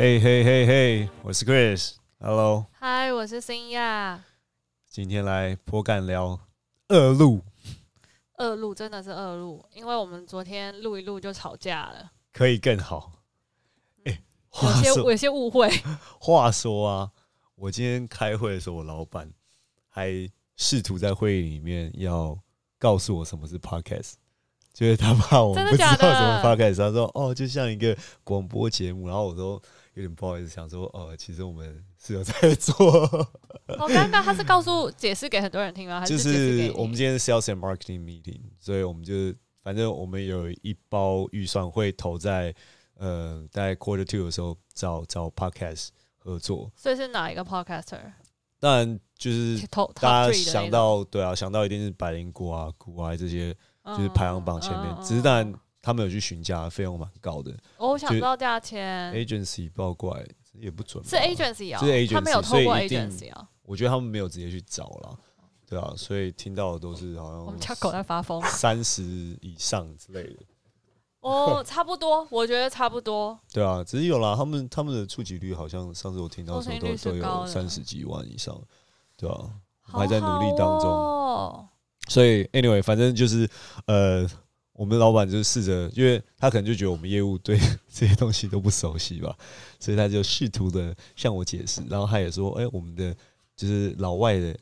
嘿嘿嘿嘿，我是 Chris，Hello，嗨，我是新亚。今天来颇干聊二路，二路真的是二路，因为我们昨天录一录就吵架了，可以更好。哎，有些有些误会，话说啊，我今天开会的时候，我老板还试图在会议里面要告诉我什么是 podcast，就是他怕我不知道什么 podcast，他说哦，就像一个广播节目，然后我都有点不好意思，想说哦，其实我们是有在做，好尴尬。他是告诉解释给很多人听吗？还就是我们今天是 sales and marketing meeting，所以我们就反正我们有一包预算会投在呃，在 quarter two 的时候找找 podcast 合作，所以是哪一个 podcaster？当然就是大家想到对啊，想到一定是百灵果啊、古啊这些，就是排行榜前面。嗯只是当然他们有去询价，费用蛮高的哦我想就知道价钱，agency 报过来也不准，是 agency 啊，是 agency，他们有透过 agency 啊。我觉得他们没有直接去找了，对啊，所以听到的都是好像我们像家狗在发疯三十以上之类的。哦，差不多，我觉得差不多。对啊，只是有啦，他们他们的触及率好像上次我听到的时候都有三十几万以上，对啊，还在努力当中。好哦所以 anyway，反正就是呃，我们老板就试着，因为他可能就觉得我们业务对 这些东西都不熟悉吧，所以他就试图的向我解释，然后他也说，哎、我们的就是老外的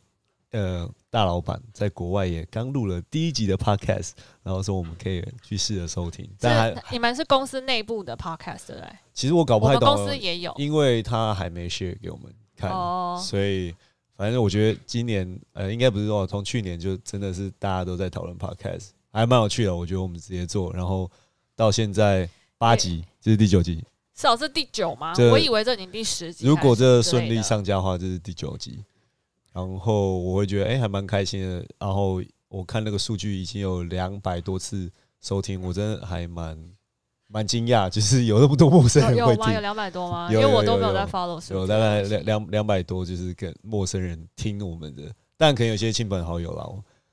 呃大老板在国外也刚录了第一集的 podcast，然后说我们可以去试着收听，但还是你们是公司内部的 podcast 对不对？其实我搞不我们公太懂公，司也有因为他还没 share 给我们看，哦。所以反正我觉得今年呃，应该不是说从去年就真的是大家都在讨论 podcast，还蛮有趣的。我觉得我们直接做，然后到现在八集，这是第九集。至少是第九吗？我以为这已经第十集。如果这顺利上架的话，这是第九集。然后我会觉得哎、还蛮开心的。然后我看那个数据已经有两百多次收听，我真的还蛮蛮惊讶，就是 有那么多陌生人会有有吗？有听。两百多吗？有因为我都没有在 follow。有大概两两两百多，就是跟陌生人听我们的，但可能有些亲朋好友啦。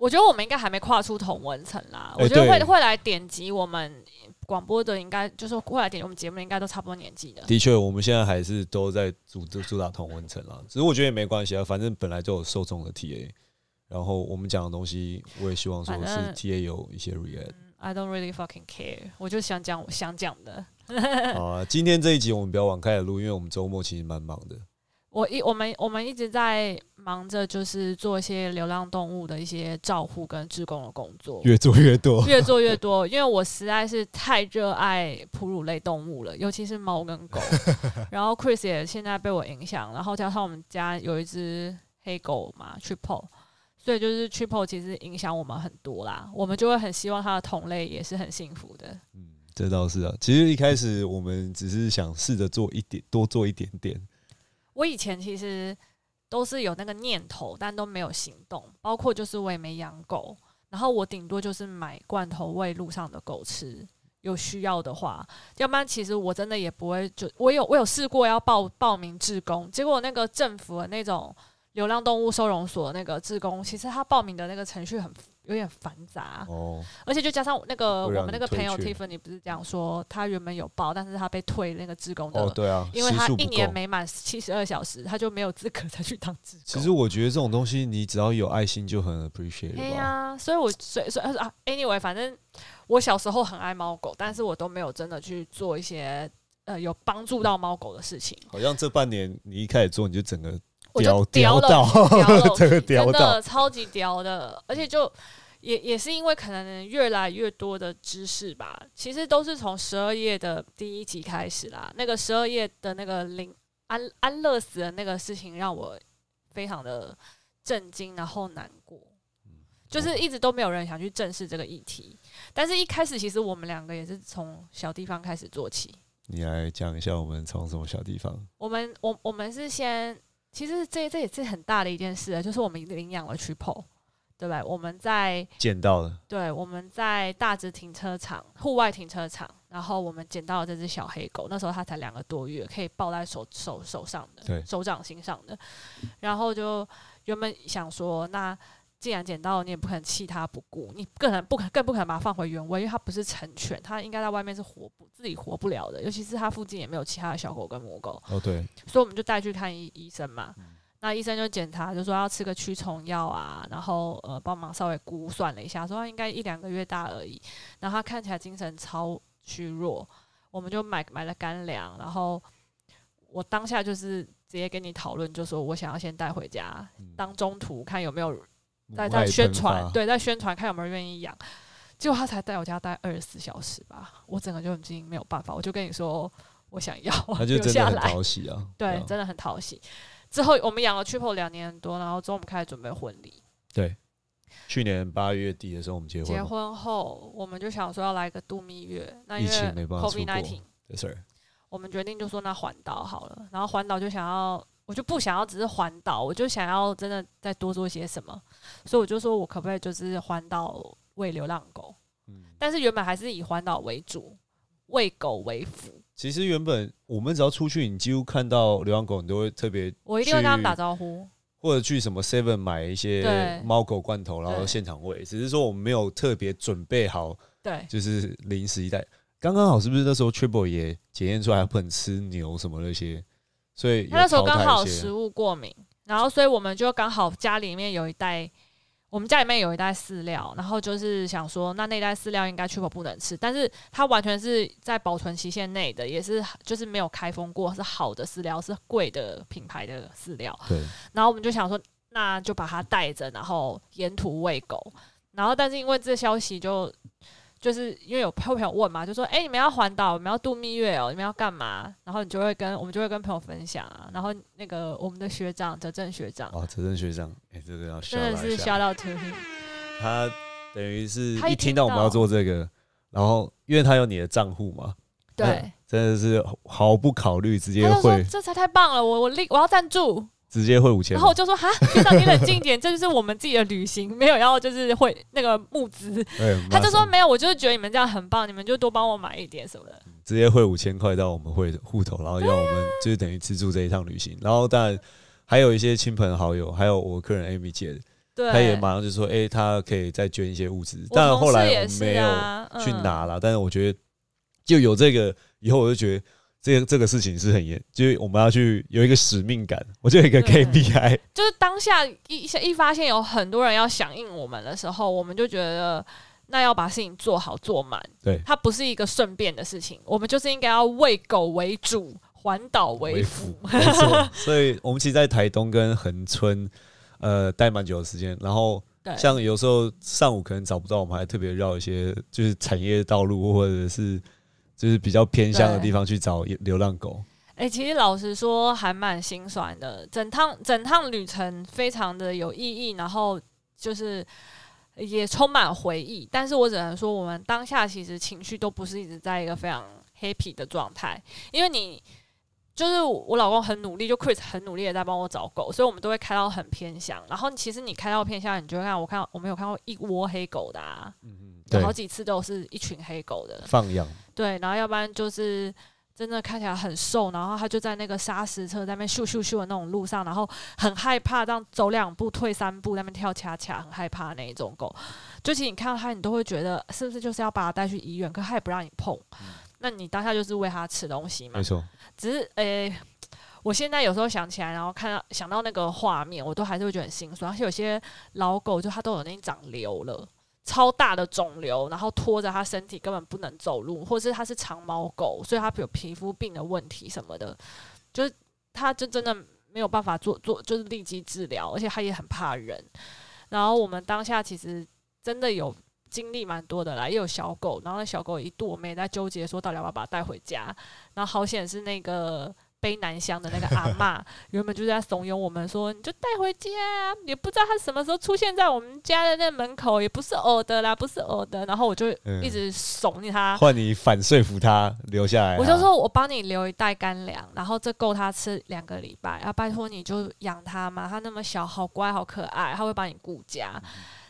我觉得我们应该还没跨出同文层啦。哎我觉得会对会来点击我们广播的，应该就是会来点击我们节目，应该都差不多年纪的。的确，我们现在还是都在主主打同文层啦。只是我觉得也没关系啊，反正本来就有受众的 TA，然后我们讲的东西，我也希望说是 TA 有一些 react。I don't really fucking care，我就想讲我想讲的。好啊，今天这一集我们不要晚开始录，因为我们周末其实蛮忙的。我一我们我们一直在忙着，就是做一些流浪动物的一些照护跟志工的工作。越做越多，越做越多，因为我实在是太热爱哺乳类动物了，尤其是猫跟狗。然后 Chris 也现在被我影响，然后加上我们家有一只黑狗嘛，Triple，所以就是 Triple 其实影响我们很多啦。我们就会很希望它的同类也是很幸福的。嗯，这倒是啊。其实一开始我们只是想试着做一点，多做一点点。我以前其实都是有那个念头，但都没有行动。包括就是我也没养狗，然后我顶多就是买罐头喂路上的狗吃，有需要的话，要不然其实我真的也不会就我有我有试过要报报名志工，结果那个政府的那种流浪动物收容所那个志工，其实他报名的那个程序很有点繁杂，哦，而且就加上那个我们那个朋友 Tiffany 不是讲说他原本有报，但是他被退那个职工的哦，对啊，因为他。一年没满七十二小时，他就没有资格再去当职工。其实我觉得这种东西，你只要有爱心就很 appreciate 对了吧。呀、所以我所以所以啊，anyway，反正我小时候很爱猫狗，但是我都没有真的去做一些呃有帮助到猫狗的事情。好像这半年你一开始做，你就整个我就屌了到，屌了整 个屌真到的。超级屌的，而且就也也是因为可能越来越多的知识吧，其实都是从十二页的第一集开始啦。那个十二页的那个林安安乐死的那个事情，让我非常的震惊，然后难过。就是一直都没有人想去正视这个议题，但是一开始其实我们两个也是从小地方开始做起。你来讲一下我们从什么小地方？我们我我们是先，其实这这也是很大的一件事，就是我们领养了 Triple，对吧？我们在捡到了，对我们在大直停车场户外停车场，然后我们捡到了这只小黑狗，那时候它才两个多月，可以抱在手手手上的，对手掌心上的。然后就原本想说，那既然捡到了，你也不可能弃它不顾，你更可能不可更不可能把它放回原位，因为它不是成犬，它应该在外面是活不自己活不了的，尤其是它附近也没有其他的小狗跟母狗，哦对，所以我们就带去看医医生嘛。那医生就检查，就说要吃个驱虫药啊，然后呃帮忙稍微估算了一下，说他应该一两个月大而已，然后他看起来精神超虚弱，我们就买买了干粮，然后我当下就是直接跟你讨论，就说我想要先带回家当中途看有没有在在宣传，对，在宣传看有没有人愿意养，结果他才在我家待二十四小时吧，我整个就已经没有办法，我就跟你说我想要，他就真的很讨喜啊，对，真的很讨喜。之后我们养了 Triple 两年多，然后之后我们开始准备婚礼。对，去年八月底的时候我们结婚。结婚后我们就想说要来个度蜜月，那疫情没办法出国。对，我们决定就说那环岛好了，然后环岛就想要，我就不想要只是环岛，我就想要真的再多做些什么，所以我就说我可不可以就是环岛喂流浪狗？嗯，但是原本还是以环岛为主，喂狗为辅。其实原本我们只要出去，你几乎看到流浪狗，你都会特别，我一定会跟他们打招呼，或者去什么 Seven 买一些猫狗罐头，然后现场喂。只是说我们没有特别准备好，对，就是临时一袋，刚刚好是不是那时候 Triple 也检验出来不能吃牛什么那些，所以他那时候刚好食物过敏，然后所以我们就刚好家里面有一袋。我们家里面有一袋饲料，然后就是想说，那那袋饲料应该确保不能吃，但是它完全是在保存期限内的，也是就是没有开封过，是好的饲料，是贵的品牌的饲料。对。然后我们就想说，那就把它带着，然后沿途喂狗。然后，但是因为这消息就。就是因为有朋友问嘛，就说：“哎，你们要环岛，你们要度蜜月哦，你们要干嘛？”然后你就会跟我们就会跟朋友分享啊。然后那个我们的学长哲正学长，哦，哲正学长，哎，这个要真的是 shout out to him。他等于是一听到我们要做这个，然后因为他有你的账户嘛，对，真的是毫不考虑直接会，这才太棒了，我我立我要赞助。直接汇五千，然后我就说哈，学长你冷静一点，这就是我们自己的旅行，没有要就是会那个募资。他就说没有，我就是觉得你们这样很棒，你们就多帮我买一点什么的。直接汇五千块到我们会户头，然后要我们就是等于资助这一趟旅行。然后当然还有一些亲朋好友，还有我客人 Amy 姐，他也马上就说，哎，他可以再捐一些物资。但后来我没有去拿了，但是我觉得就有这个以后，我就觉得。这个这个事情是很严，就是我们要去有一个使命感，我就有一个 KPI。就是当下一一发现有很多人要响应我们的时候，我们就觉得那要把事情做好做满。对，它不是一个顺便的事情，我们就是应该要喂狗为主，环岛为辅。没错，所以我们其实，在台东跟恒春呃待蛮久的时间，然后像有时候上午可能找不到，我们还特别绕一些就是产业道路或者是。就是比较偏向的地方去找流浪狗。哎，其实老实说，还蛮心酸的。整趟整趟旅程非常的有意义，然后就是也充满回忆。但是我只能说，我们当下其实情绪都不是一直在一个非常 happy 的状态，因为你就是我老公很努力，就 Chris 很努力的在帮我找狗，所以我们都会开到很偏向。然后其实你开到偏向，你就会看，我看我们有看过一窝黑狗的啊。嗯嗯好几次都是一群黑狗的放养，对，然后要不然就是真的看起来很瘦，然后他就在那个砂石车在那边咻咻咻的那种路上，然后很害怕，这样走两步退三步，那边跳恰恰，很害怕那一种狗。就其实你看到它，你都会觉得是不是就是要把它带去医院，可它也不让你碰。那你当下就是喂它吃东西嘛？没错。只是诶，我现在有时候想起来，然后看到想到那个画面，我都还是会觉得很心酸。而且有些老狗就它都有那长瘤了。超大的肿瘤，然后拖着它身体根本不能走路，或者是它是长毛狗，所以它有皮肤病的问题什么的，就是它就真的没有办法做做，就是立即治疗，而且它也很怕人。然后我们当下其实真的有经历蛮多的啦，也有小狗，然后那小狗一度我们也在纠结说到底要不要把它带回家，然后好险是那个。背南乡的那个阿妈，原本就在怂恿我们说：“你就带回家，也不知道他什么时候出现在我们家的那门口，也不是偶的啦，不是偶的。”然后我就一直怂恿他，换你反说服他留下来。我就说：“我帮你留一袋干粮，然后这够他吃两个礼拜。啊，拜托你就养他嘛，他那么小，好乖，好可爱，他会帮你顾家。”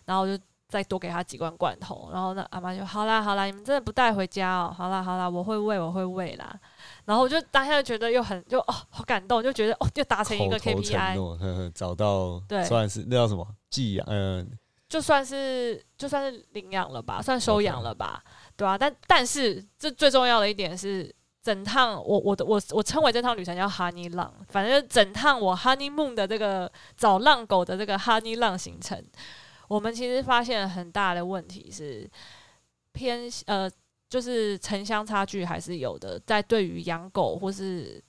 然后我就再多给他几罐罐头。然后那阿妈就：“好啦，好啦，你们真的不带回家哦？好啦，好啦，我会喂，我会喂啦。”然后我就当下觉得又很就哦好感动，就觉得哦又达成一个 KPI，找到对，算是那叫什么寄养嗯就算是就算是领养了吧，算收养了吧，对啊，但但是这最重要的一点是，整趟我我的我我称为这趟旅程叫 Honey 浪，反正整趟我 Honeymoon 的这个找浪狗的这个 Honey 浪行程，我们其实发现很大的问题是偏呃，就是城乡差距还是有的，在对于养狗或是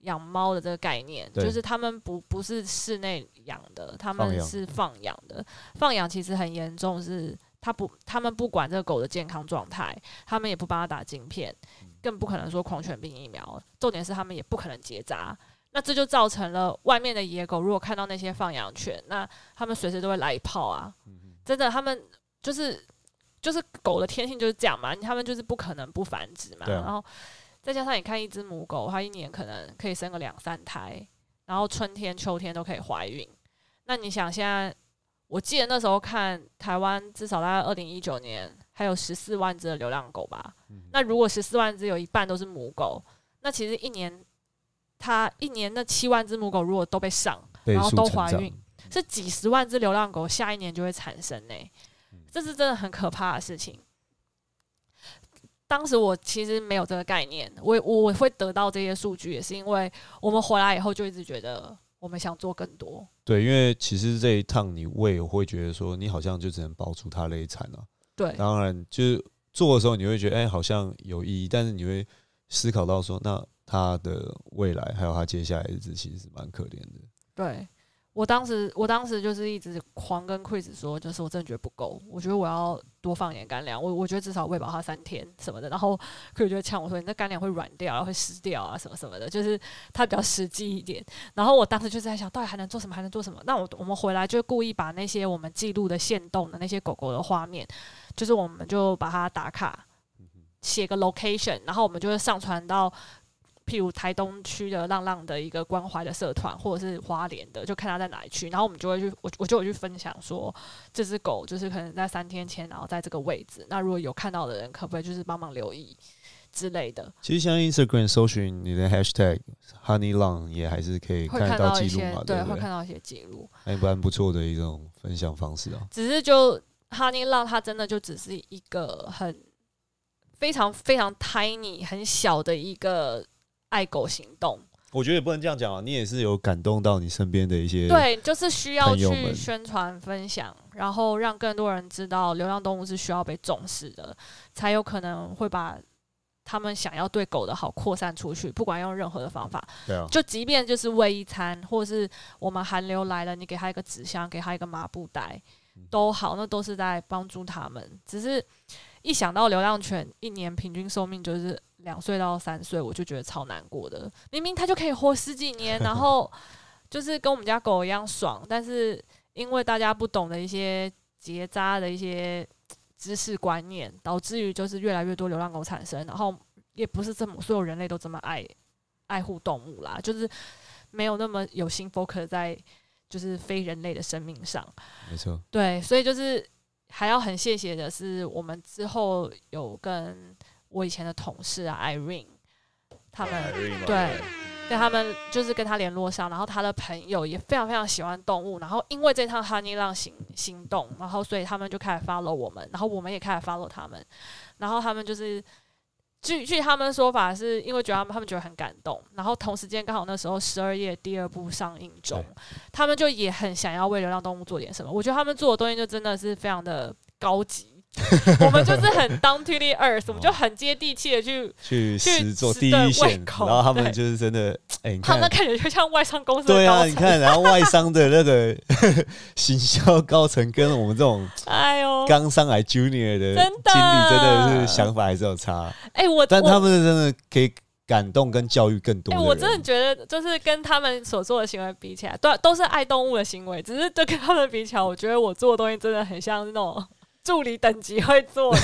养猫的这个概念，就是他们不不是室内养的，他们是放养的。放养其实很严重，是他不他们不管这个狗的健康状态，他们也不帮它打晶片，更不可能说狂犬病疫苗。重点是他们也不可能结扎。那这就造成了外面的野狗，如果看到那些放羊犬，那他们随时都会来一炮啊！真的，他们就是就是狗的天性就是这样嘛，他们就是不可能不繁殖嘛。啊然后再加上你看一只母狗，它一年可能可以生个两三胎，然后春天、秋天都可以怀孕。那你想现在，我记得那时候看台湾至少大概二零一九年还有十四万只的流浪狗吧。那如果十四万只有一半都是母狗，那其实一年它一年那七万只母狗如果都被上，然后都怀孕，是几十万只流浪狗下一年就会产生呢、这是真的很可怕的事情。当时我其实没有这个概念，我我会得到这些数据，也是因为我们回来以后就一直觉得我们想做更多。对，因为其实这一趟你喂，我会觉得说你好像就只能保住它累产啊。对，当然，就是做的时候你会觉得哎、好像有意义，但是你会思考到说，那他的未来还有他接下来日子其实是蛮可怜的。对我当时，我当时就是一直狂跟 Chris 说，就是我真的觉得不够，我觉得我要多放一点干粮，我我觉得至少喂饱它三天什么的。然后 Chris 就呛我说：“你那干粮会软掉，然后会湿掉啊，什么什么的。”就是他比较实际一点。然后我当时就是在想，到底还能做什么？还能做什么？那我我们回来就故意把那些我们记录的现动的那些狗狗的画面，就是我们就把它打卡，写个 location，然后我们就会上传到。譬如台东区的浪浪的一个关怀的社团，或者是花莲的，就看它在哪一区，然后我们就会去，我我就有去分享说，这只狗就是可能在三天前，然后在这个位置，那如果有看到的人，可不可以就是帮忙留意之类的，其实像 Instagram 搜寻你的 Hashtag Honey Long 也还是可以会看到一些记录嘛，对，不对？会看到一些记录，还蛮不错的一种分享方式啊。只是就 Honey 浪，它真的就只是一个很非常非常 tiny 很小的一个爱狗行动。我觉得也不能这样讲啊，你也是有感动到你身边的一些对，就是需要去宣传分享，然后让更多人知道流浪动物是需要被重视的，才有可能会把他们想要对狗的好扩散出去，不管用任何的方法，对啊，就即便就是喂一餐，或是我们寒流来了，你给他一个纸箱，给他一个麻布袋，都好，那都是在帮助他们。只是一想到流浪犬一年平均寿命就是两岁到三岁，我就觉得超难过的。明明它就可以活十几年，然后 就是跟我们家狗一样爽，但是因为大家不懂的一些结扎的一些知识观念，导致于就是越来越多流浪狗产生，然后也不是这么所有人类都这么爱爱护动物啦，就是没有那么有心 focus 在就是非人类的生命上。没错，对，所以就是还要很谢谢的是，我们之后有跟我以前的同事啊，Irene 他们对跟他们就是跟他联络上，然后他的朋友也非常非常喜欢动物，然后因为这趟 Honey 浪行行动，然后所以他们就开始 follow 我们，然后我们也开始 follow 他们，然后他们就是。据据他们说法，是因为觉得他们他们觉得很感动，然后同时间刚好那时候十二月第二部上映中，他们就也很想要为流浪动物做点什么。我觉得他们做的东西就真的是非常的高级，我们就是很 down to the earth，我们就很接地气的去，去去实做第一线，然后他们就是真的，哎、他们，感觉就像外商公司的对啊，你看，然后外商的那个 行销高层跟我们这种 哎呦，刚上来 junior 的真的。经理，真的是想法还是有差，哎、我我但他们真的可以感动跟教育更多哎、的人。我真的觉得，就是跟他们所做的行为比起来，都都是爱动物的行为，只是对跟他们比起来，我觉得我做的东西真的很像那种助理等级会做的，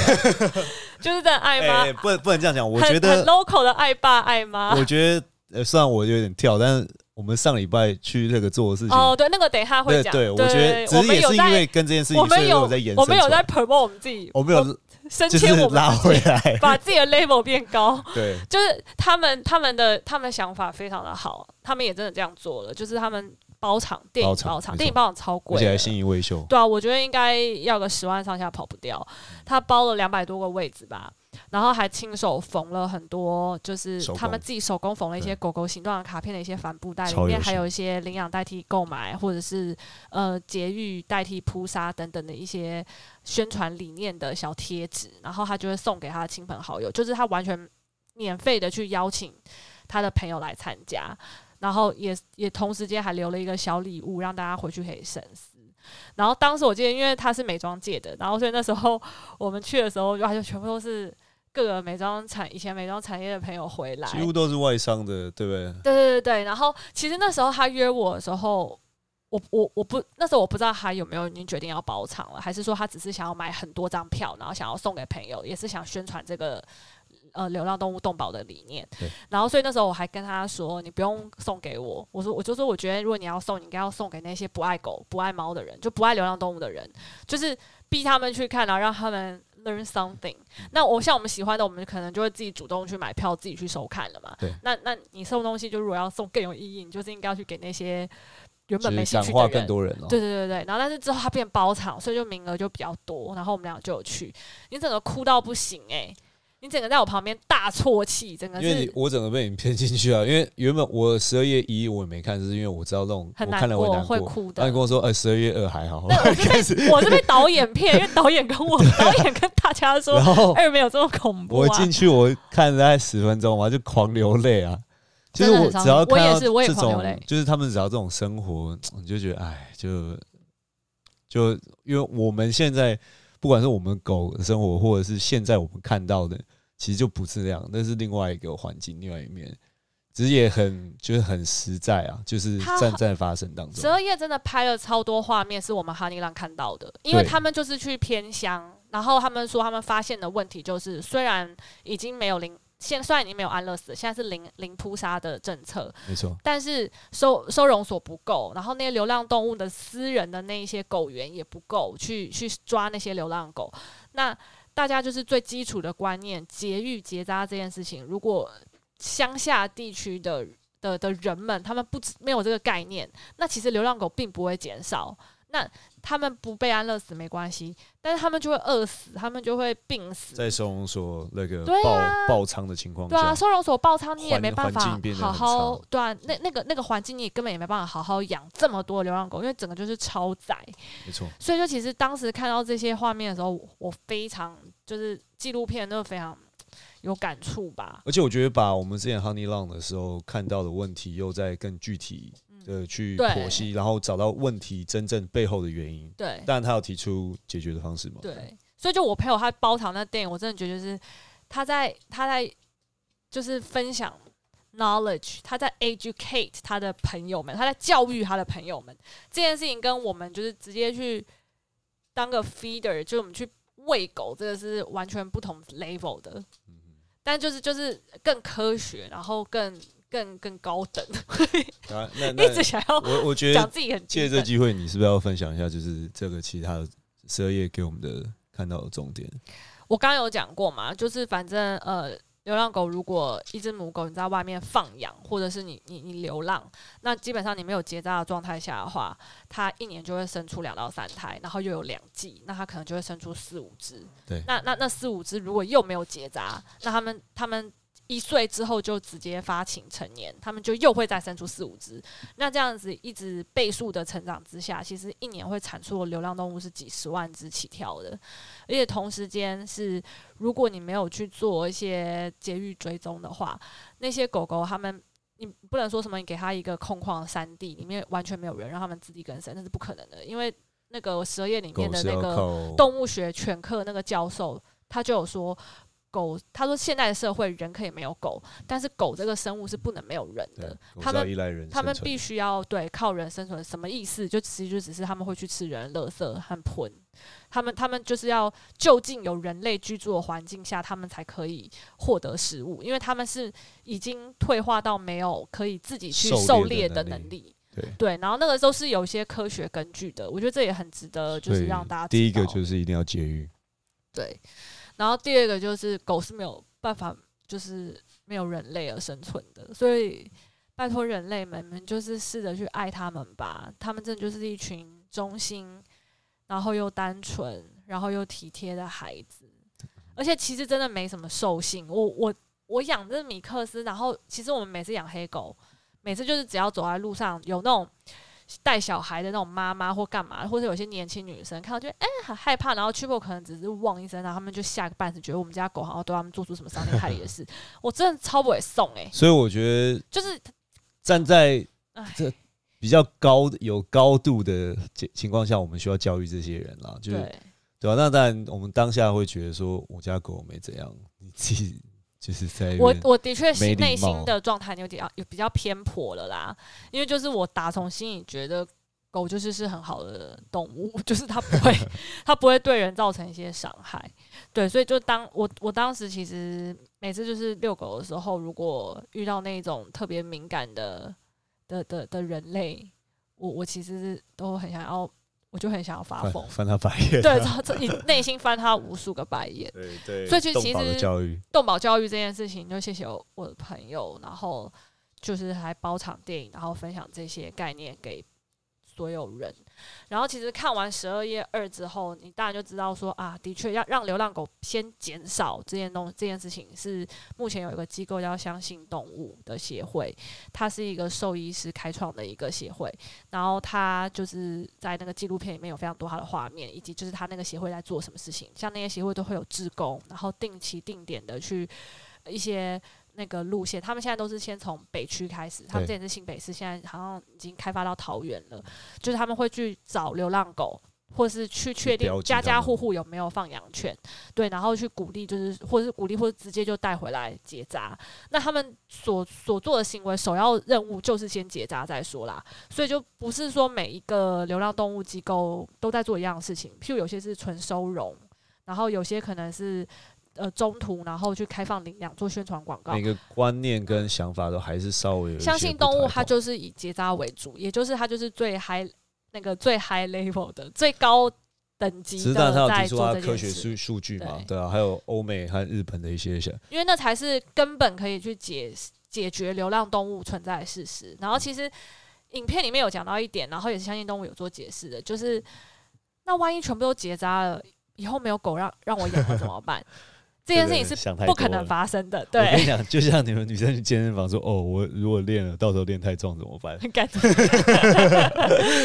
就是在爱哎、妈，哎不能不能这样讲，我很很觉得，local 的爱爸爱妈。我觉得，呃，虽然我有点跳，但是我们上礼拜去那个做的事情，哦，对，那个等一下会讲。对对，我觉得只是也我们有在是因为跟这件事情，我们有我在延伸我们有在 promote 我们自己，我们有升就是迁我们拉，回来，把自己的 level 变高。对，就是他们他们的他们的想法非常的好，他们也真的这样做了，就是他们包场，电影包场电影包场超贵，而且还新一未秀，对啊，我觉得应该要个十万上下跑不掉。他包了两百多个位置吧，然后还亲手缝了很多，就是他们自己手工缝了一些狗狗形状的卡片的一些帆布袋，里面还有一些领养代替购买，或者是呃节育代替扑杀等等的一些宣传理念的小贴纸，然后他就会送给他的亲朋好友，就是他完全免费的去邀请他的朋友来参加。然后也也同时间还留了一个小礼物，让大家回去可以深思。然后当时我记得，因为他是美妆界的，然后所以那时候我们去的时候，就他就全部都是各个美妆产以前美妆产业的朋友回来，几乎都是外商的，对不对？对对对对。然后其实那时候他约我的时候，我我我不那时候我不知道他有没有已经决定要包场了，还是说他只是想要买很多张票，然后想要送给朋友，也是想宣传这个。呃，流浪动物动保的理念，然后所以那时候我还跟他说，你不用送给我，我说我就说我觉得如果你要送，你应该要送给那些不爱狗、不爱猫的人，就不爱流浪动物的人，就是逼他们去看，然后让他们 learn something。那我像我们喜欢的，我们可能就会自己主动去买票，自己去收看了嘛。对。那那你送东西，就如果要送更有意义，你就是应该要去给那些原本没兴趣的人。更多人哦。对对对对，然后但是之后他变包场，所以就名额就比较多，然后我们俩就有去，你整个哭到不行哎、你整个在我旁边大啜泣，整个因为我整个被你骗进去啊！因为原本我十二月一我也没看，是因为我知道那种很我看了过难过。会哭的然后你。跟我说，呃，十二月二还好，我是 开始，被我是被导演骗，因为导演跟我导演跟大家说然后二没有这么恐怖啊我进。去我看了大概十分钟嘛，就狂流泪啊！就是我只要看到心我也是我也就是他们只要这种生活，你就觉得哎，就就因为我们现在不管是我们狗的生活，或者是现在我们看到的，其实就不是那样，那是另外一个环境，另外一面，只是也很就是很实在啊，就是它站在发生当中十。二夜真的拍了超多画面，是我们哈尼浪看到的，因为他们就是去偏乡，然后他们说他们发现的问题就是，虽然已经没有零，现虽然已经没有安乐死，现在是零零扑杀的政策，没错，但是收收容所不够，然后那些流浪动物的私人的那一些狗园也不够，去去抓那些流浪狗。那大家就是最基础的观念，节育结扎这件事情，如果乡下地区的的的人们他们不没有这个概念，那其实流浪狗并不会减少。那他们不被安乐死没关系，但是他们就会饿死，他们就会病死。在收容所那个爆啊爆仓的情况对啊，收容所爆仓，你也没办法好好差对啊，那那个那个环境你根本也没办法好好养这么多流浪狗，因为整个就是超载。没错，所以就其实当时看到这些画面的时候，我我非常就是纪录片都非常有感触吧。而且我觉得把我们之前 Honey Long 的时候看到的问题，又再更具体的去剖析，然后找到问题真正背后的原因。对但，他有提出解决的方式嘛？对，所以就我朋友他包场那电影，我真的觉得就是他在他在就是分享 knowledge，他在 educate 他的朋友们，他在教育他的朋友们。这件事情跟我们就是直接去当个 feeder，就是我们去喂狗，这个是完全不同 level 的。但就是就是更科学，然后更更更高等，啊，那 一直想要我我觉得讲自己很借这机会，你是不是要分享一下，就是这个其他的十二页给我们的看到的重点？我刚刚有讲过嘛，就是反正呃，流浪狗如果一只母狗你在外面放养，或者是你你你流浪，那基本上你没有结扎的状态下的话，它一年就会生出两到三胎，然后又有两季，那它可能就会生出四五只。对那那那四五只如果又没有结扎，那它们它们。一岁之后就直接发情成年，他们就又会再生出四五只。那这样子一直倍数的成长之下，其实一年会产出的流浪动物是几十万只起跳的。而且同时间是，如果你没有去做一些节育追踪的话，那些狗狗它们，你不能说什么你给它一个空旷的山地，里面完全没有人让他们自力更生，那是不可能的。因为那个十二页里面的那个动物学全课那个教授，他就有说。狗，他说现在的社会人可以没有狗，但是狗这个生物是不能没有人的。，他们他们必须要对靠人生存，什么意思？就其实就只是他们会去吃人的垃圾和喷，他们他们就是要就近有人类居住的环境下，他们才可以获得食物，因为他们是已经退化到没有可以自己去狩狩猎猎的能力。对。对，然后那个都是有一些科学根据的，我觉得这也很值得，就是让大家第一个就是一定要节育，对，然后第二个就是狗是没有办法，就是没有人类而生存的，所以拜托人类们，你们就是试着去爱他们吧。他们真的就是一群忠心，然后又单纯，然后又体贴的孩子。而且其实真的没什么兽性。我我我养这米克斯，然后其实我们每次养黑狗，每次就是只要走在路上有那种。带小孩的那种妈妈或干嘛，或者有些年轻女生看到就哎很害怕，然后 Triple 可能只是汪一声，然后他们就吓个半死，觉得我们家狗好像对他们做出什么伤天害理的事。我真的超不会送哎，所以我觉得就是站在这比较高有高度的情况下，我们需要教育这些人啦，就是对吧？那当然，我们当下会觉得说我家狗没怎样，你自己。就是在我我的确是内心的状态有点有比较偏颇了啦，因为就是我打从心里觉得狗就是是很好的动物，就是它不会 它不会对人造成一些伤害，对，所以就当我我当时其实每次就是遛狗的时候，如果遇到那种特别敏感的的的的人类，我我其实都很想要。我就很想要发疯，翻他白眼。对，这你内心翻他无数个白眼。对对。所以就其实教育，动保教育这件事情，就谢谢我的朋友，然后就是还包场电影，然后分享这些概念给。所有人，然后其实看完十二页二之后，你当然就知道说啊，的确要让流浪狗先减少这件东这件事情是目前有一个机构叫相信动物的协会，它是一个兽医师开创的一个协会，然后它就是在那个纪录片里面有非常多它的画面，以及就是它那个协会在做什么事情，像那些协会都会有志工，然后定期定点的去一些。那个路线，他们现在都是先从北区开始。他们之前是新北市，现在好像已经开发到桃园了。就是他们会去找流浪狗，或是去确定家家户户有没有放养犬，对，然后去鼓励，就是或者是鼓励，或者直接就带回来结扎。那他们所所做的行为，首要任务就是先结扎再说啦。所以就不是说每一个流浪动物机构都在做一样的事情，譬如有些是纯收容，然后有些可能是。呃，中途然后去开放领养做宣传广告，每个观念跟想法都还是稍微相信动物，它就是以结扎为主，也就是它就是最 high 那个最 high level 的最高等级的在做科学数数据嘛，对啊，还有欧美和日本的一些，因为那才是根本可以去解解决流浪动物存在的事实。然后其实影片里面有讲到一点，然后也是相信动物有做解释的，就是那万一全部都结扎了，以后没有狗让让我养了怎么办？这件事情是不可能发生的。对，我跟你讲，就像你们女生去健身房说：“哦，我如果练了，到时候练太壮怎么办？”很感动。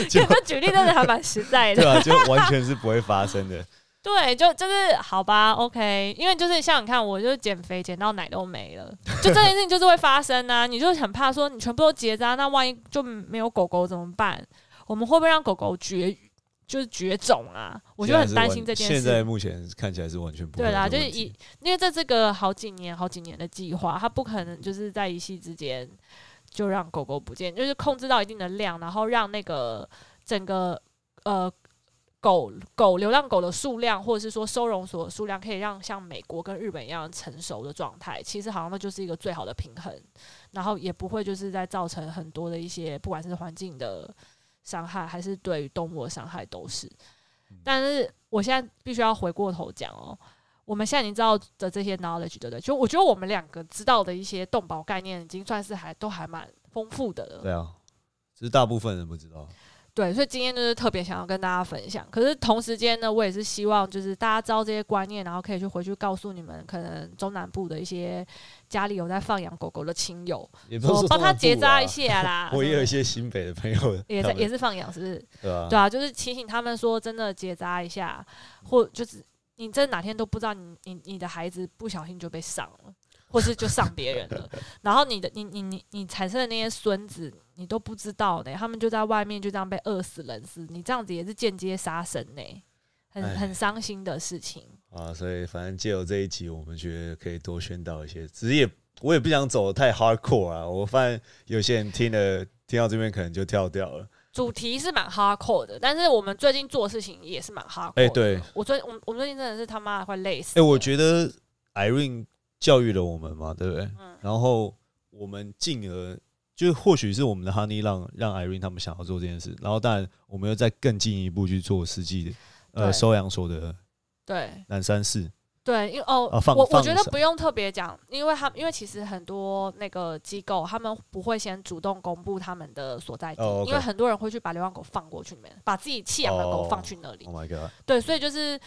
这个举例真的还蛮实在的，对啊，就完全是不会发生的。对，就就是好吧，OK。因为就是像你看，我就减肥减到奶都没了，就这件事情就是会发生啊。你就很怕说你全部都结扎，那万一就没有狗狗怎么办？我们会不会让狗狗绝育？就是绝种啊！我就很担心这件事。现在目前看起来是完全不对啦，就是以因为在这个好几年、好几年的计划，它不可能就是在一夕之间就让狗狗不见，就是控制到一定的量，然后让那个整个呃狗狗流浪狗的数量，或者是说收容所数量，可以让像美国跟日本一样成熟的状态。其实好像那就是一个最好的平衡，然后也不会就是在造成很多的一些不管是环境的。伤害还是对于动物的伤害都是，但是我现在必须要回过头讲哦，我们现在已经知道的这些 knowledge，对不对？就我觉得我们两个知道的一些动保概念，已经算是还都还蛮丰富的了。对啊，只是大部分人不知道。对，所以今天就是特别想要跟大家分享。可是同时间呢，我也是希望就是大家知道这些观念，然后可以去回去告诉你们可能中南部的一些家里有在放养狗狗的亲友，我帮他结扎一下啦。我也有一些新北的朋友 也在也是放养，是不是？对啊，对啊，就是提醒他们说，真的结扎一下，或就是你真哪天都不知道，你你你的孩子不小心就被伤了。或是就上别人了，然后你的你你你你产生的那些孙子，你都不知道呢，他们就在外面就这样被饿死冷死，你这样子也是间接杀生呢，很很伤心的事情啊。所以反正借由这一集，我们觉得可以多宣导一些，只是也我也不想走太 hardcore 啊。我发现有些人听了听到这边可能就跳掉了。主题是蛮 hardcore 的，但是我们最近做的事情也是蛮 hardcore。哎，对我最我我们最近真的是他妈快累死。哎，我觉得 Irene。教育了我们嘛，对不对？嗯。然后我们进而就或许是我们的 Honey 让让 Irene 他们想要做这件事，然后当然我们又再更进一步去做实际的呃收养所的对南山市，对，因为哦，啊我我觉得不用特别讲，因为他因为其实很多那个机构他们不会先主动公布他们的所在地，因为很多人会去把流浪狗放过去里面，把自己弃养的狗哦放去那里。Oh my god！对，所以就是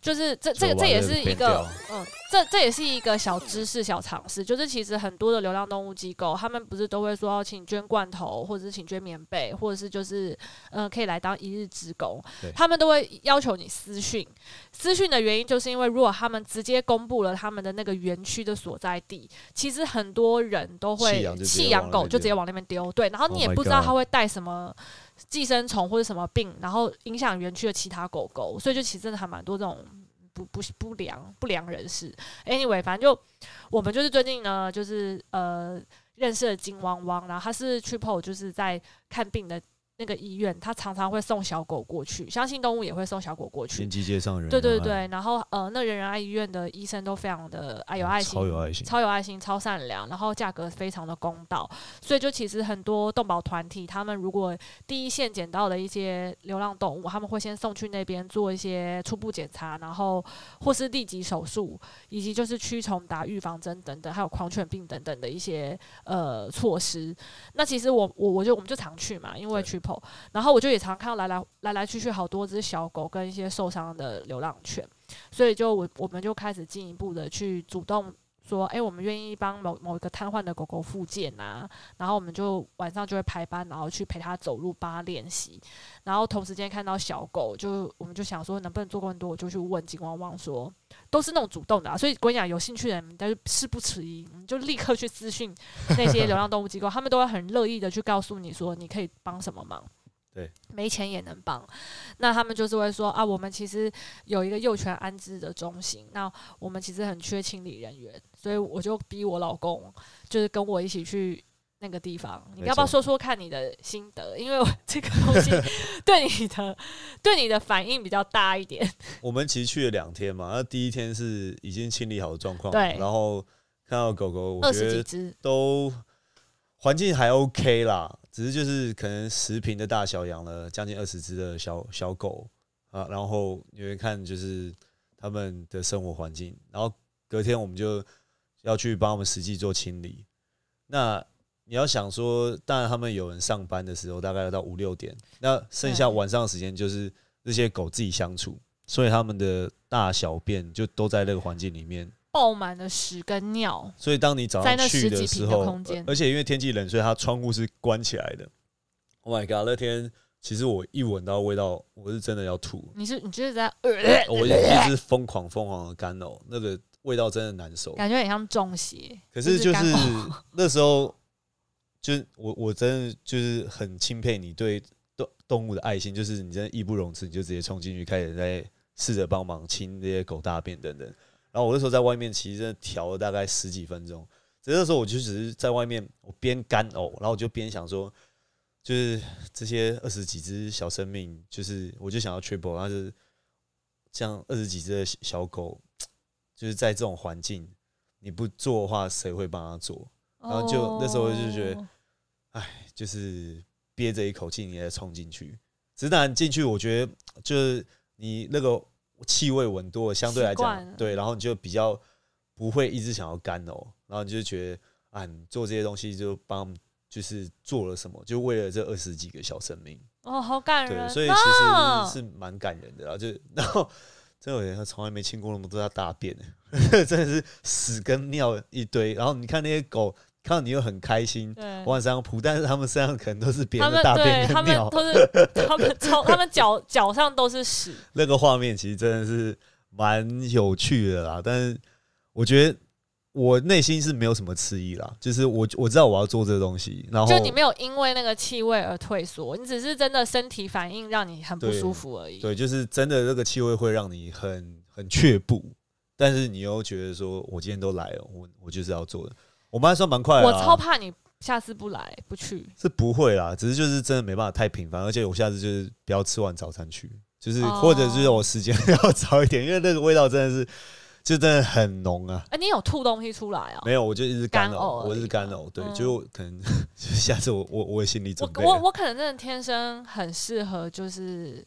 就是这这个这也是一个嗯，这这也是一个小知识、小常识，就是其实很多的流浪动物机构，他们不是都会说要请捐罐头，或者是请捐棉被，或者是就是嗯、呃可以来当一日职工，他们都会要求你私讯。私讯的原因就是因为如果他们直接公布了他们的那个园区的所在地，其实很多人都会弃养狗就直接往那边丢，对，然后你 Oh 也不知道它会带什么寄生虫或者什么病，然后影响园区的其他狗狗，所以就其实真的还蛮多这种不不不良不良人士。Anyway，反正就我们就是最近呢，就是呃认识了金汪汪，然后他是去 po 就是在看病的那个医院，他常常会送小狗过去，相信动物也会送小狗过去连。接街上的人，对对，对，然后呃，那人人爱医院的医生都非常的爱有爱心，超有爱心，超有爱心、超善良，然后价格非常的公道，所以就其实很多动保团体，他们如果第一线捡到的一些流浪动物，他们会先送去那边做一些初步检查，然后或是立即手术，以及就是驱虫、打预防针等等，还有狂犬病等等的一些呃措施。那其实我我我就我们就常去嘛，因为对然后我就也常看到来来来来去去好多只小狗跟一些受伤的流浪犬。所以就我我们就开始进一步的去主动说，哎、我们愿意帮某某一个瘫痪的狗狗复健啊，然后我们就晚上就会排班，然后去陪它走路，帮它练习，然后同时间看到小狗，就我们就想说能不能做更多，我就去问金汪汪说，都是那种主动的、啊，所以跟你讲，有兴趣的人，但是事不迟疑，你就立刻去咨询那些流浪动物机构，他们都会很乐意的去告诉你说，你可以帮什么忙。对，没钱也能帮。那他们就是会说啊，我们其实有一个幼犬安置的中心，那我们其实很缺清理人员，所以我就逼我老公，就是跟我一起去那个地方。你要不要说说看你的心得？因为我这个东西 对你的对你的反应比较大一点。我们其实去了两天嘛，那第一天是已经清理好的状况，对然后看到狗狗，我二觉得十几只，都环境还 OK 啦，只是就是可能十平的大小养了将近二十只的小小狗啊，然后你会看就是他们的生活环境，然后隔天我们就要去帮他们实际做清理。那你要想说，当然他们有人上班的时候，大概要到五六点，那剩下晚上的时间就是这些狗自己相处，所以他们的大小便就都在那个环境里面。爆满了屎跟尿，所以当你早在那上去十几平的的时候，空间而且因为天气冷，所以它窗户是关起来的。Oh my god！那天其实我一闻到味道，我是真的要吐，你是你就是在，我一直疯狂疯狂的干呕，那个味道真的难受。感觉很像中邪。可是就干是呕那时候，就是我我真的就是很钦佩你对动动物的爱心，就是你真的义不容辞，你就直接冲进去，开始在试着帮忙清这些狗大便等等。然后我那时候在外面其实真的调了大概十几分钟，只是那时候我就只是在外面，我边干呕，然后我就边想说，就是这些二十几只小生命，就是我就想要 triple，然后就是像二十几只的小狗，就是在这种环境，你不做的话，谁会帮他做？然后就那时候就觉得哎就是憋着一口气，你再冲进去。只是当然进去，我觉得就是你那个气味闻多了，相对来讲，对，然后你就比较不会一直想要干呕，然后你就觉得啊，你做这些东西就帮，就是做了什么，就为了这二十几个小生命，哦，好感对，人，所以其啊实是蛮感人的啦。就然后真的有人他从来没清过那么多他大便，真的是屎跟尿一堆。然后你看那些狗，看到你又很开心，对。往身上扑，但是他们身上可能都是别人的大对他们便跟尿。都是他们超 他们脚脚上都是屎，那个画面其实真的是蛮有趣的啦。但是我觉得我内心是没有什么迟疑啦，就是我我知道我要做这个东西，然后就你没有因为那个气味而退缩，你只是真的身体反应让你很不舒服而已。对，就是真的那个气味会让你很很却步，但是你又觉得说我今天都来了，我我就是要做的。我们还算蛮快的我，超怕你下次不来不去，是不会啦，只是就是真的没办法太频繁，而且我下次就是不要吃完早餐去，就是、哦或者就是我时间 要早一点，因为那个味道真的是就真的很浓啊。哎、你有吐东西出来啊？没有，我就一直干干呕呕，我是干呕，对，嗯就可能 就下次我我我也心理准备。我我我可能真的天生很适合就是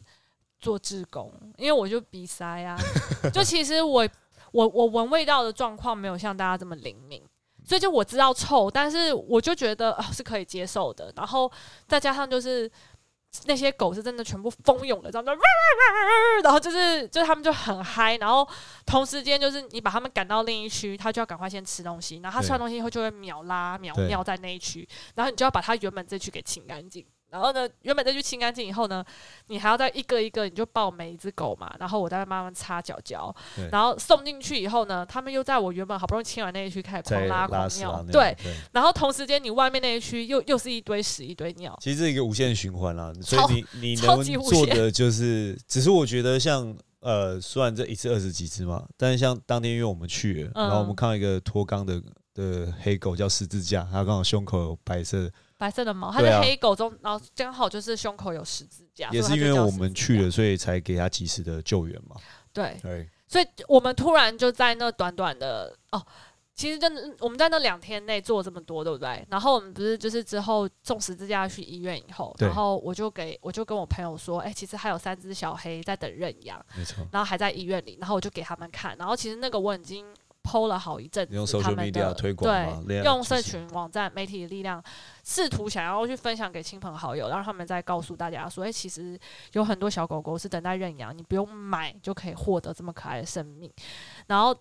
做志工，因为我就鼻塞啊。就其实我我我闻味道的状况没有像大家这么灵敏，所以就我知道臭，但是我就觉得啊是可以接受的。然后再加上就是那些狗是真的全部蜂拥的，这样子，然后就是就是他们就很嗨，然后同时间就是你把他们赶到另一区，他就要赶快先吃东西，然后他吃完东西以后就会秒拉秒尿在那一区，然后你就要把它原本这区给清干净。然后呢，原本这区清干净以后呢，你还要再一个一个，你就抱每一只狗嘛，然后我再慢慢擦脚脚，然后送进去以后呢，他们又在我原本好不容易清完那一区开始狂拉狂尿。对，对。然后同时间你外面那一区又又是一堆屎一堆尿，其实这一个无限循环啦，所以你 你超能做的就是，只是我觉得像呃，虽然这一次二十几只嘛，但是像当天因为我们去了，嗯。然后我们看到一个脱肛的的黑狗叫十字架，它刚好胸口有白色的，白色的毛，它是黑狗中，然后刚好就是胸口有十字架，也是因为我们去了，所以才给它及时的救援嘛。对，对，所以我们突然就在那短短的哦，其实真的我们在那两天内做了这么多，对不对？然后我们不是就是之后送十字架去医院以后，然后我就给我就跟我朋友说，哎、其实还有三只小黑在等认养，没错。然后还在医院里，然后我就给他们看，然后其实那个我已经。剖了好一阵子，他 social 们 media 的推广用社群网站、媒体的力量，试图想要去分享给亲朋好友，让他们再告诉大家说，哎、其实有很多小狗狗是等待认养，你不用买就可以获得这么可爱的生命。然后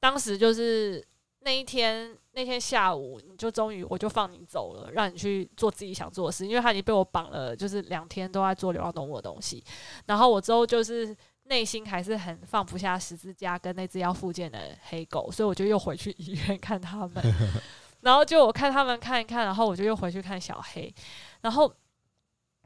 当时就是那一天，那天下午，你就终于我就放你走了，让你去做自己想做的事，因为他已经被我绑了，就是两天都在做流浪动物的东西。然后我之后就是内心还是很放不下十字架跟那只要复健的黑狗，所以我就又回去医院看他们。然后就我看他们看一看，然后我就又回去看小黑，然后。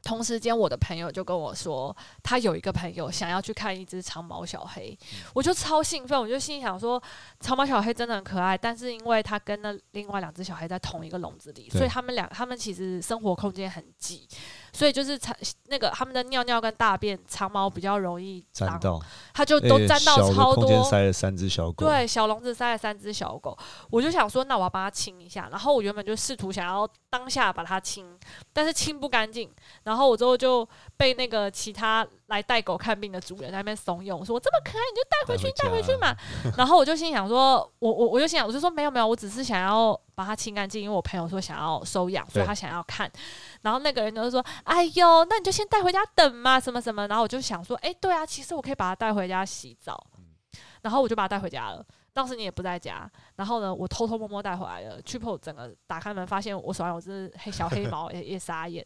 同时间，我的朋友就跟我说，他有一个朋友想要去看一只长毛小黑，我就超兴奋，我就心里想说，长毛小黑真的很可爱，但是因为它跟那另外两只小黑在同一个笼子里，所以他们俩他们其实生活空间很挤，所以就是长那个他们的尿尿跟大便，长毛比较容易脏，沾到，它就都沾到超多。塞了三只小狗，对，小笼子塞了三只小狗，我就想说，那我要帮它清一下。然后我原本就试图想要当下把它清，但是清不干净。然后我之后就被那个其他来带狗看病的主人在那边怂恿，说这么可爱你就带回去，带回去嘛。然后我就心想说，我我我就心想，我就说没有没有，我只是想要把它清干净，因为我朋友说想要收养，所以他想要看。然后那个人就说，哎呦，那你就先带回家等嘛，什么什么。然后我就想说，哎，对啊，其实我可以把它带回家洗澡。然后我就把它带回家了。当时你也不在家，然后呢，我偷偷摸摸带回来了。去破整个打开门，发现我手上有只黑小黑毛，也也傻眼。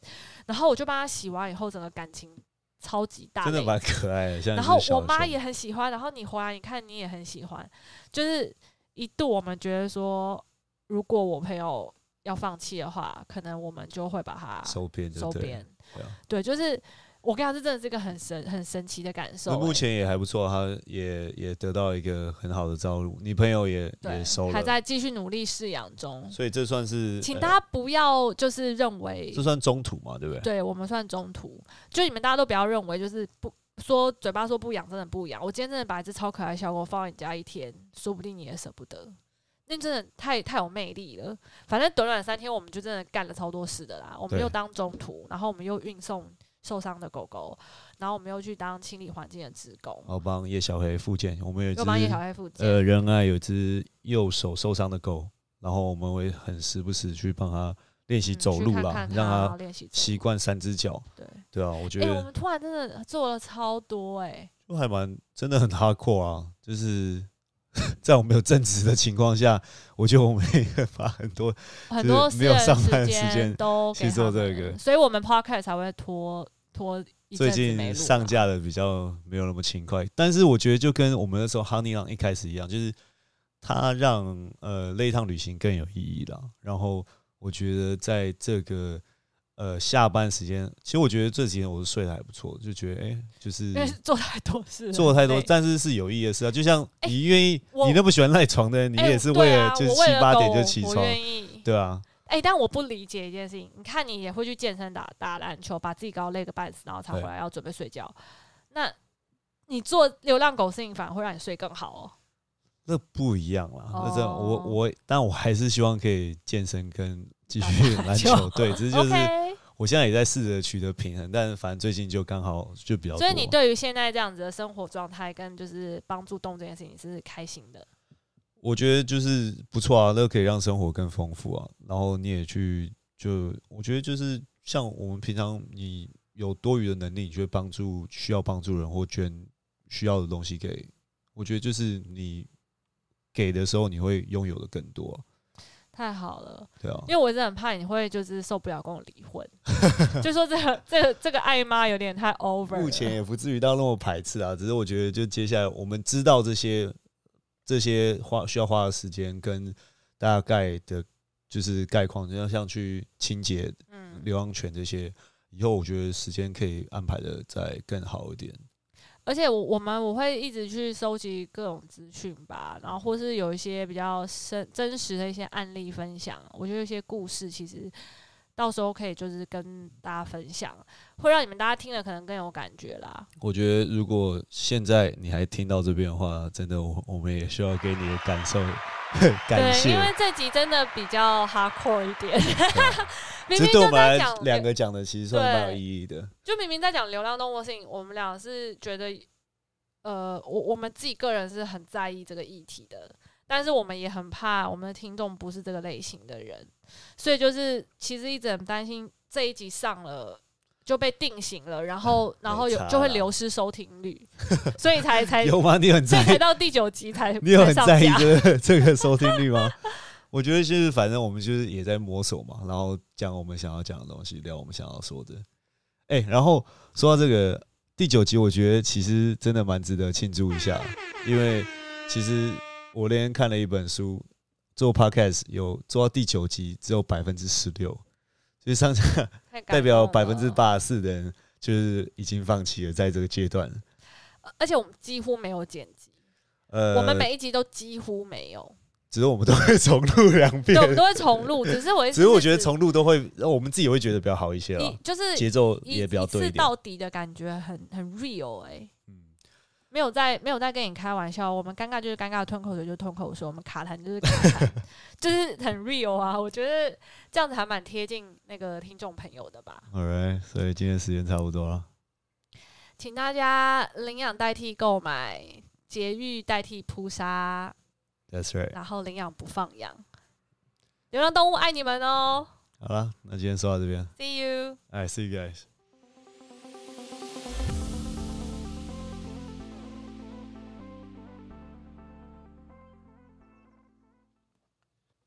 然后我就帮它洗完以后，整个感情超级大，真的蛮可爱的。然后我妈也很喜欢，然后你回来，你看你也很喜欢，就是一度我们觉得说，如果我朋友要放弃的话，可能我们就会把它收编收编。对，就是我跟你讲，这真的是一个很神很神奇的感受、那目欸前也还不错，他也也得到一个很好的照顾，你朋友也也收了，还在继续努力饲养中。所以这算是呃请大家不要就是认为这，算中途嘛，对不对？对我们算中途，就你们大家都不要认为就是不说嘴巴说不养，真的不养。我今天真的把一只超可爱的小狗放在你家一天，说不定你也舍不得。那真的太太有魅力了。反正短短三天，我们就真的干了超多事的啦。我们又当中途，然后我们又运送受伤的狗狗，然后我们又去当清理环境的职工，然后帮叶小黑复健，我们有帮叶小黑复健。呃仁爱有一只右手受伤的狗，然后我们会很时不时去帮他练习嗯走路啦，去看看让它它练习习惯三只脚。对，对啊，我觉哎、我得们突然真的做了超多哎、就还蛮真的很 hardcore 啊，就是在我们有正职的情况下，我觉得我们也把很多很多没有上班的时间间都去做这个所以我们 podcast 才会拖拖最近上架的比较没有那么勤快，但是我觉得就跟我们那时候 Honey 浪一开始一样，就是它让呃那一趟旅行更有意义了。然后我觉得在这个呃下班时间，其实我觉得这几天我是睡得还不错，就觉得哎、就是因为做太多事，做太多，但是是有意义的事啊。就像哎你愿意，我你那么喜欢赖床的人，你哎也是为了就是七八点就起床。对啊，哎、但我不理解一件事情，你看你也会去健身打打篮球，把自己搞累个半死，然后才回来要准备睡觉。那你做流浪狗事情反而会让你睡更好哦。那不一样啦。那这我哦我，但我还是希望可以健身跟继续篮篮球球。对，只是 就是我现在也在试着取得平衡，但反正最近就刚好就比较。所以你对于现在这样子的生活状态跟就是帮助动这件事情是开心的。我觉得就是不错啊，那可以让生活更丰富啊。然后你也去就，我觉得就是像我们平常你有多余的能力，你就会帮助需要帮助人或捐需要的东西给。我觉得就是你给的时候，你会拥有的更多。太好了，对啊，因为我真的很怕你会就是受不了跟我离婚，就说这个这个这个爱妈有点太 over。目前也不至于到那么排斥啊，只是我觉得就接下来我们知道这些这些花需要花的时间跟大概的，就是概况，就像像去清洁嗯流浪犬这些，以后我觉得时间可以安排的再更好一点。而且我我们我会一直去收集各种资讯吧，然后或是有一些比较深真实的一些案例分享。我觉得一些故事其实到时候可以就是跟大家分享，会让你们大家听了可能更有感觉啦。我觉得如果现在你还听到这边的话，真的我我们也需要给你的感受 感谢，因为这集真的比较 hardcore 一点。明明就在讲两个讲的，其实算蛮有意义的。就明明在讲流浪动物的事情，我们俩是觉得，呃，我我们自己个人是很在意这个议题的，但是我们也很怕我们的听众不是这个类型的人，所以就是其实一直很担心这一集上了就被定型了，然后然后有就会流失收听率，所以才 才有吗？你很在才到第九集才你有很在意这个 这个收听率吗？我觉得就是，反正我们就是也在摸索嘛，然后讲我们想要讲的东西，聊我们想要说的。哎，然后说到这个第九集，我觉得其实真的蛮值得庆祝一下，因为其实我那天看了一本书，做 podcast 有做到第九集只有百分之十六，所以上下代表百分之八十四的人就是已经放弃了在这个阶段。而且我们几乎没有剪辑，呃，我们每一集都几乎没有。只是我们都会重录两遍，对，我们都会重录。只是我，只是我觉得重录都会，我们自己会觉得比较好一些了。就是节奏也比较对一点，到底的感觉很很 real 哎。嗯，没有在没有在跟你开玩笑。我们尴尬就是尴尬，吞口水就吞口水。我们卡痰就是卡痰，就是很 real 啊。我觉得这样子还蛮贴近那个听众朋友的吧。Alright，所以今天时间差不多了，请大家领养代替购买，节育代替扑杀。That's right。然后领养不放养，流浪动物爱你们哦。好了，那今天说到这边。See you. I see you guys.